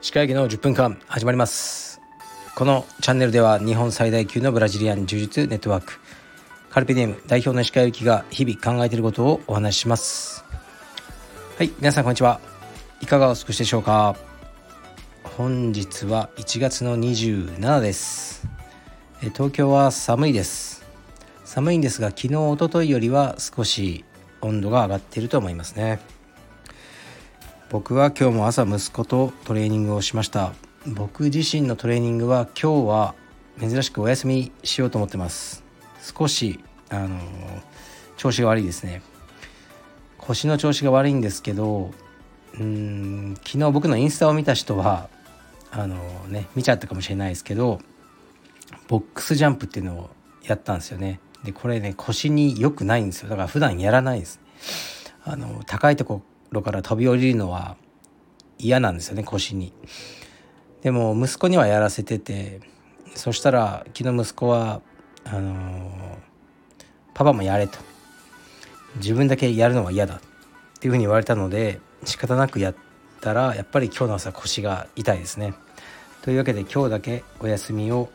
歯科医の10分間始まります。このチャンネルでは日本最大級のブラジリアン柔術ネットワークカルピディエム代表の歯科医が日々考えていることをお話しします。はい皆さんこんにちは。いかがお過ごしでしょうか。本日は1月の27です。東京は寒いです。寒いんですが昨日おとといよりは少し温度が上がっていると思いますね。僕は今日も朝息子とトレーニングをしました。僕自身のトレーニングは今日は珍しくお休みしようと思ってます。少しあの調子が悪いですね。腰の調子が悪いんですけどうん昨日僕のインスタを見た人はあのね見ちゃったかもしれないですけどボックスジャンプっていうのをやったんですよね。でこれね腰に良くないんですよ。だから普段やらないですあの高いところから飛び降りるのは嫌なんですよね腰に。でも息子にはやらせててそしたら昨日息子はあのー、パパもやれと。自分だけやるのは嫌だっていうふうに言われたので仕方なくやったらやっぱり今日の朝腰が痛いですね。というわけで今日だけお休みを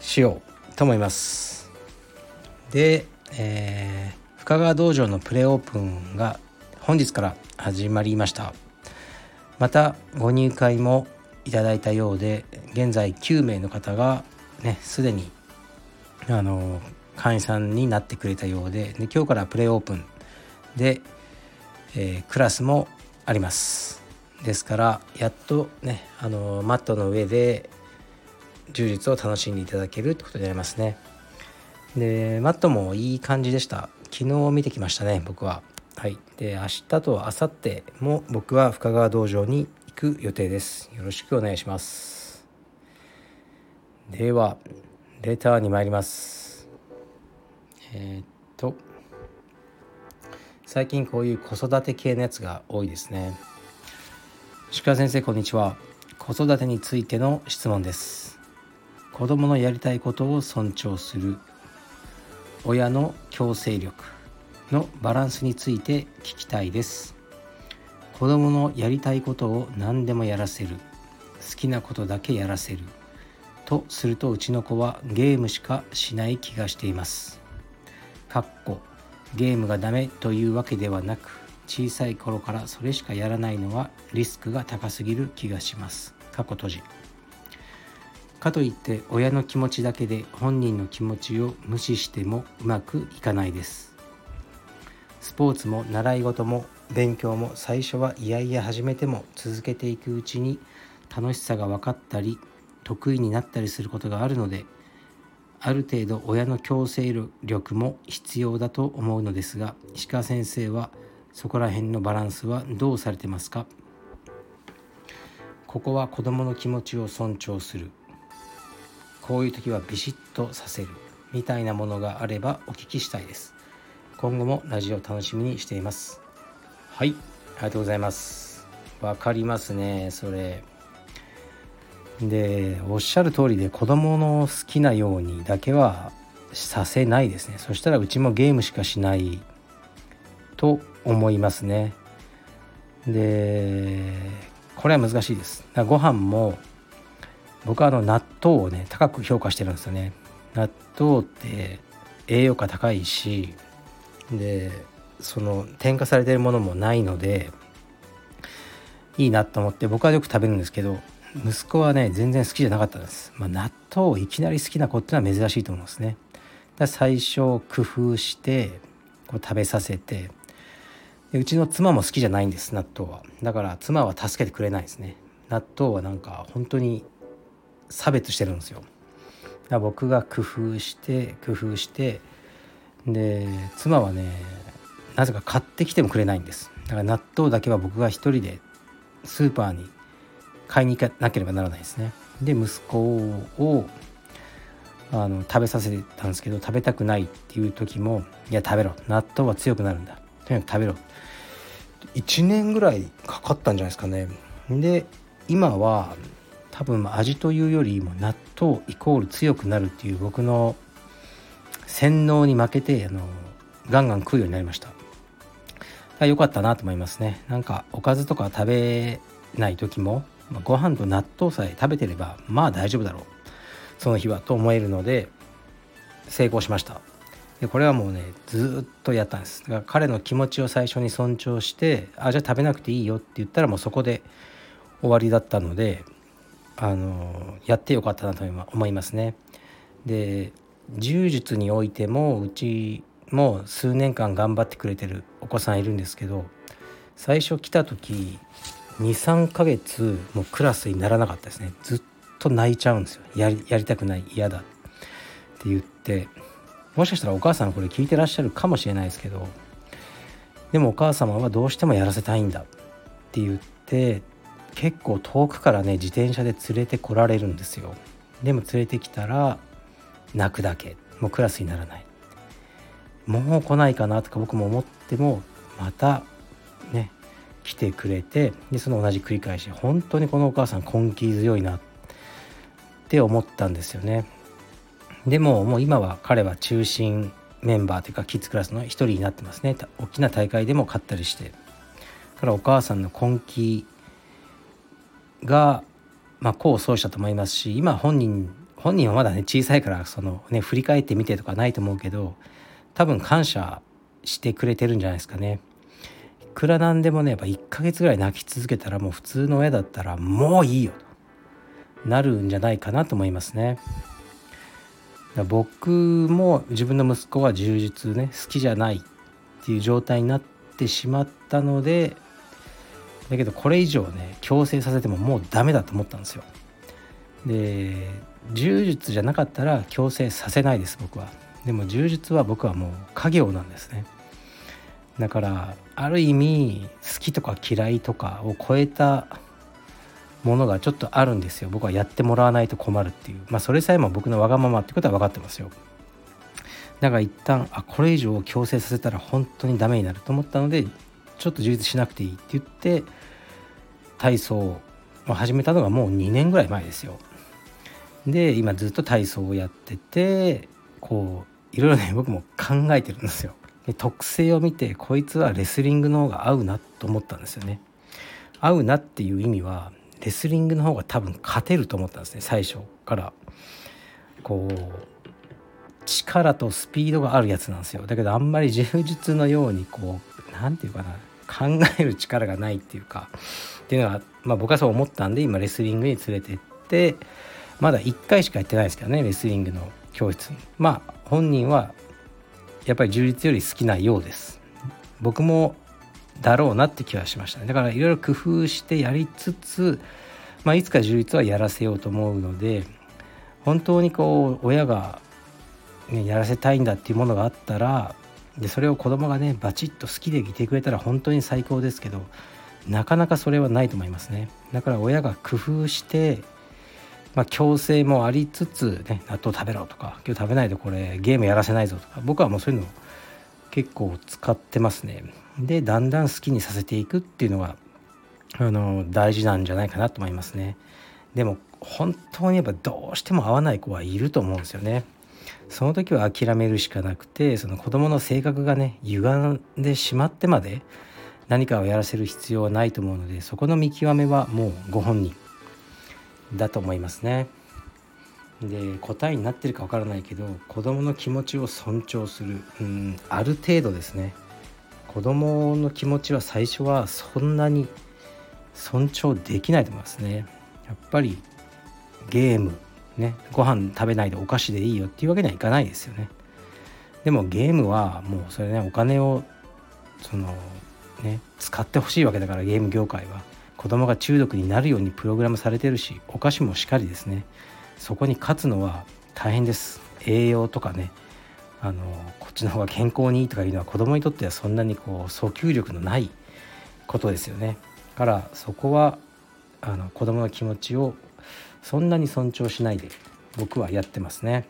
しようと思います。で、えー、深川道場のプレオープンが本日から始まりました。またご入会もいただいたようで現在9名の方がねすでにあの会員さんになってくれたようでで今日からプレオープンで、えー、クラスもあります。ですからやっとねあのマットの上で充実を楽しんでいただけるってことになりますね。でマットもいい感じでした昨日見てきましたね僕ははい、で明日と明後日も僕は深川道場に行く予定です。よろしくお願いします。ではレターに参ります。えー、っと最近こういう子育て系のやつが多いですね。石川先生こんにちは。子育てについての質問です。子供のやりたいことを尊重する親の強制力のバランスについて聞きたいです。子供のやりたいことを何でもやらせる。好きなことだけやらせる。とするとうちの子はゲームしかしない気がしています。かっこゲームがダメというわけではなく小さい頃からそれしかやらないのはリスクが高すぎる気がします。過去閉じ。かといって親の気持ちだけで本人の気持ちを無視してもうまくいかないです。スポーツも習い事も勉強も最初は嫌々始めても続けていくうちに楽しさが分かったり得意になったりすることがあるのである程度親の強制力も必要だと思うのですが石川先生はそこら辺のバランスはどうされてますか？ここは子どもの気持ちを尊重する。こういう時はビシッとさせるみたいなものがあればお聞きしたいです。今後もラジオ楽しみにしています。はい。ありがとうございます。わかりますねそれ。でおっしゃる通りで子供の好きなようにだけはさせないですね。そしたらうちもゲームしかしないと思いますね。でこれは難しいです。ご飯も僕はあの納豆をね高く評価してるんですよね。納豆って栄養価高いしでその添加されてるものもないのでいいなと思って僕はよく食べるんですけど息子はね全然好きじゃなかったです、まあ、納豆をいきなり好きな子っていうのは珍しいと思うんですね。だ最初工夫してこう食べさせてでうちの妻も好きじゃないんです納豆は。だから妻は助けてくれないですね。納豆はなんか本当に差別してるんですよ。だ僕が工夫して工夫してで妻はねなぜか買ってきてもくれないんです。だから納豆だけは僕が一人でスーパーに買いに行かなければならないですね。で息子をあの食べさせてたんですけど食べたくないっていう時も「いや食べろ。納豆は強くなるんだ。とにかく食べろ」1年ぐらいかかったんじゃないですかね。で今は多分味というよりも納豆イコール強くなるっていう僕の洗脳に負けてあのガンガン食うようになりました。良かったなと思いますね。なんかおかずとか食べない時もご飯と納豆さえ食べてればまあ大丈夫だろう。その日はと思えるので成功しました。でこれはもうねずっとやったんです。だから彼の気持ちを最初に尊重してあじゃあ食べなくていいよって言ったらもうそこで終わりだったのであのやってよかったなと思いますね。で柔術においてもうちも数年間頑張ってくれてるお子さんいるんですけど最初来た時23ヶ月もうクラスにならなかったですね。ずっと泣いちゃうんですよ。やりやりたくない嫌だ。って言ってもしかしたらお母さんこれ聞いてらっしゃるかもしれないですけどでもお母様はどうしてもやらせたいんだ。って言って結構遠くからね自転車で連れてこられるんですよ。でも連れてきたら泣くだけ。もうクラスにならない。もう来ないかなとか僕も思ってもまたね来てくれてでその同じ繰り返し本当にこのお母さん根気強いなって思ったんですよね。でももう今は彼は中心メンバーというかキッズクラスの一人になってますね。大きな大会でも勝ったりして。だからお母さんの根気がまあ功を奏したと思いますし今本人本人はまだね小さいからそのね振り返ってみてとかないと思うけど多分感謝してくれてるんじゃないですかね。いくらなんでもねやっぱ1ヶ月ぐらい泣き続けたらもう普通の親だったらもういいよとなるんじゃないかなと思いますね。僕も自分の息子は充実ね好きじゃないっていう状態になってしまったのでだけどこれ以上ね強制させてももうダメだと思ったんですよ。で柔術じゃなかったら強制させないです僕は。でも柔術は僕はもう家業なんですねだからある意味好きとか嫌いとかを超えたものがちょっとあるんですよ僕はやってもらわないと困るっていうまあそれさえも僕のわがままってことは分かってますよだから一旦あこれ以上強制させたら本当にダメになると思ったのでちょっと充実しなくていいって言って体操を始めたのがもう2年ぐらい前ですよで今ずっと体操をやっててこういろいろね僕も考えてるんですよ。で特性を見てこいつはレスリングの方が合うなと思ったんですよね。合うなっていう意味はレスリングの方が多分勝てると思ったんですね最初からこう力とスピードがあるやつなんですよだけどあんまり柔術のようにこう何て言うかな考える力がないっていうかっていうのは、まあ、僕はそう思ったんで今レスリングに連れてってまだ1回しかやってないですけどねレスリングの教室。にまあ本人はやっぱり充実より好きなようです。僕もだろうなって気はしましたね。だからいろいろ工夫してやりつつ、まあ、いつか充実はやらせようと思うので本当にこう親が、ね、やらせたいんだっていうものがあったらでそれを子供がねバチッと好きでいてくれたら本当に最高ですけどなかなかそれはないと思いますね。だから親が工夫してまあ、強制もありつつ、ね、納豆食べろとか今日食べないとこれゲームやらせないぞとか僕はもうそういうの結構使ってますね。でだんだん好きにさせていくっていうのがあの大事なんじゃないかなと思いますね。でも本当にやっぱどうしても合わない子はいると思うんですよね。その時は諦めるしかなくてその子供の性格がね歪んでしまってまで何かをやらせる必要はないと思うのでそこの見極めはもうご本人だと思いますね。で答えになってるかわからないけど子どもの気持ちを尊重する。うんある程度ですね。子どもの気持ちは最初はそんなに尊重できないと思いますね。やっぱりゲームねご飯食べないでお菓子でいいよっていうわけにはいかないですよね。でもゲームはもうそれねお金をそのね使ってほしいわけだからゲーム業界は。子供が中毒になるようにプログラムされてるしお菓子もしっかりですね。そこに勝つのは大変です。栄養とかねあのこっちの方が健康にいいとかいうのは子供にとってはそんなにこう訴求力のないことですよね。だからそこはあの子供の気持ちをそんなに尊重しないで僕はやってますね。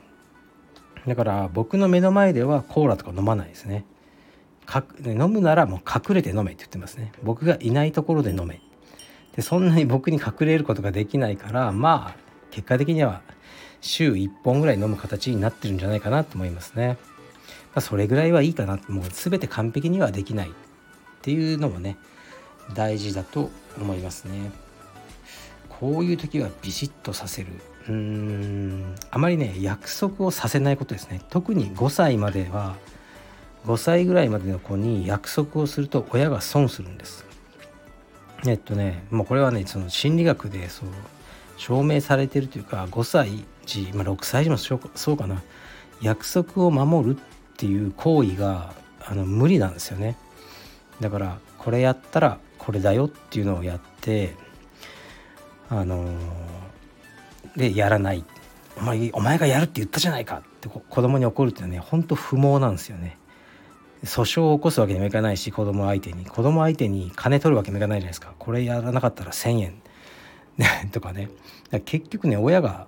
だから僕の目の前ではコーラとか飲まないですね。か飲むならもう隠れて飲めって言ってますね。僕がいないところで飲め。でそんなに僕に隠れることができないからまあ結果的には週1本ぐらい飲む形になってるんじゃないかなと思いますね。あ、それぐらいはいいかな。もう全て完璧にはできないっていうのもね大事だと思いますね。こういう時はビシッとさせる。うーん。あまりね約束をさせないことですね。特に5歳までは5歳ぐらいまでの子に約束をすると親が損するんです。えっとねもうこれはねその心理学でそう証明されてるというか5歳児、まあ、6歳児もそうかな。約束を守るっていう行為があの無理なんですよね。だからこれやったらこれだよっていうのをやってあのでやらない。お前お前がやるって言ったじゃないか。って子供に怒るっていうのはねほんと不毛なんですよね。訴訟を起こすわけにもいかないし子供相手に。子供相手に金取るわけにもいかないじゃないですか。これやらなかったら1,000円。とかね。結局ね親が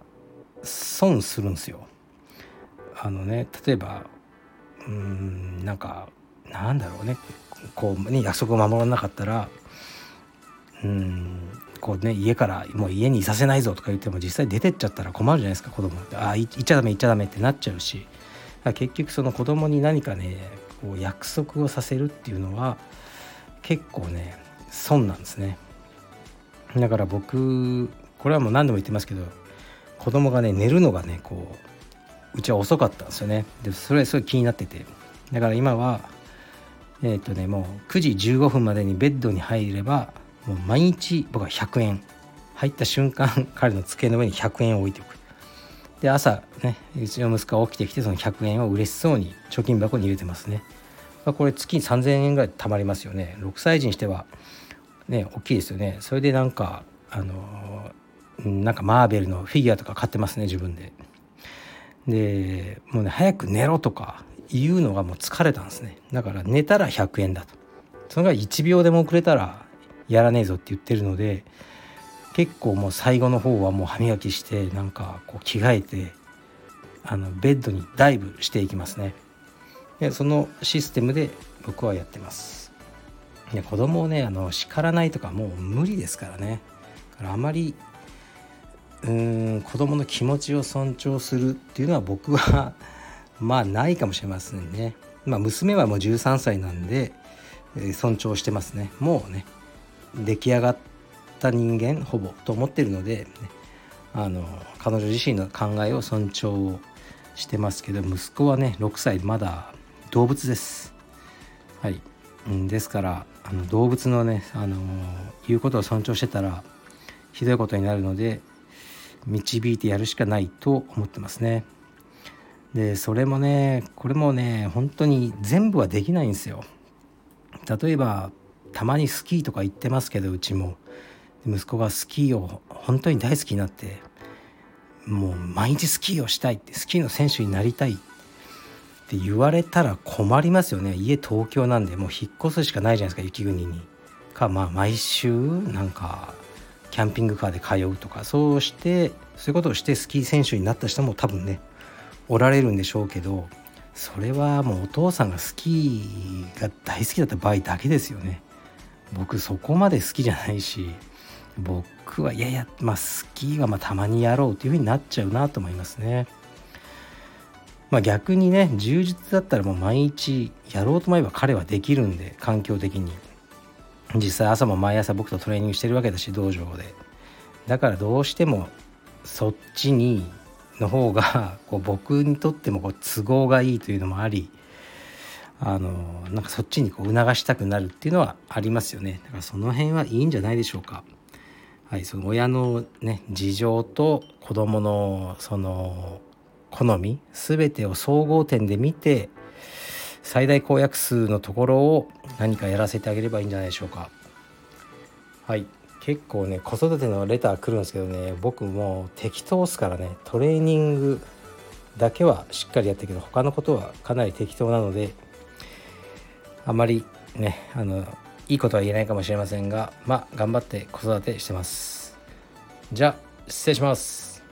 損するんですよ。あのね例えばうんなんかなんだろうね。こうね約束を守らなかったらうん。こうね家からもう家にいさせないぞとか言っても実際出てっちゃったら困るじゃないですか子供って。ああ行っちゃダメ行っちゃダメってなっちゃうし。結局その子供に何かねこう約束をさせるっていうのは結構ね損なんですね。だから僕これはもう何度も言ってますけど子供がね寝るのがねこううちは遅かったんですよね。でそれすごい気になってて。だから今はえっ、ー、とねもう9時15分までにベッドに入ればもう毎日僕は100円入った瞬間 彼の机の上に100円を置いておく。で朝ねうちの息子が起きてきてその100円を嬉しそうに貯金箱に入れてますね、まあ、これ月3000円ぐらい貯まりますよね。6歳児にしてはね大きいですよね。それでなんかあのなんかマーベルのフィギュアとか買ってますね自分で。でもうね早く寝ろとか言うのがもう疲れたんですね。だから寝たら100円だと。それが1秒でも遅れたらやらねえぞって言ってるので結構もう最後の方はもう歯磨きしてなんかこう着替えてあのベッドにダイブしていきますね。でそのシステムで僕はやってます。で子供をねあの叱らないとかもう無理ですからね。からあまりうーん子供の気持ちを尊重するっていうのは僕は まあないかもしれませんね。まあ娘はもう13歳なんで、えー、尊重してますね。もうね。出来上がった人間ほぼと思ってるので、あの彼女自身の考えを尊重してますけど息子はね6歳まだ動物です。はい、ですからあの動物のねあの言うことを尊重してたらひどいことになるので導いてやるしかないと思ってますね。でそれもねこれもね本当に全部はできないんですよ。例えばたまにスキーとか行ってますけどうちも。息子がスキーを本当に大好きになってもう毎日スキーをしたいってスキーの選手になりたいって言われたら困りますよね。家東京なんでもう引っ越すしかないじゃないですか雪国に。かまあ毎週なんかキャンピングカーで通うとか。そうしてそういうことをしてスキー選手になった人も多分ねおられるんでしょうけどそれはもうお父さんがスキーが大好きだった場合だけですよね。僕そこまで好きじゃないし僕はいやいやまあスキーはまたまにやろうっていう風になっちゃうなと思いますね。まあ、逆にね充実だったらもう毎日やろうと思えば彼はできるんで環境的に実際朝も毎朝僕とトレーニングしてるわけだし道場でだからどうしてもそっちにの方がこう僕にとってもこう都合がいいというのもありあのなんかそっちにこう促したくなるっていうのはありますよねだからその辺はいいんじゃないでしょうか。はい、その親のね事情と子供のその好み全てを総合点で見て最大公約数のところを何かやらせてあげればいいんじゃないでしょうか。はい結構ね子育てのレター来るんですけどね僕も適当っすからねトレーニングだけはしっかりやってるけど他のことはかなり適当なのであまりねあのいいことは言えないかもしれませんがまあ頑張って子育てしてます。じゃあ失礼します。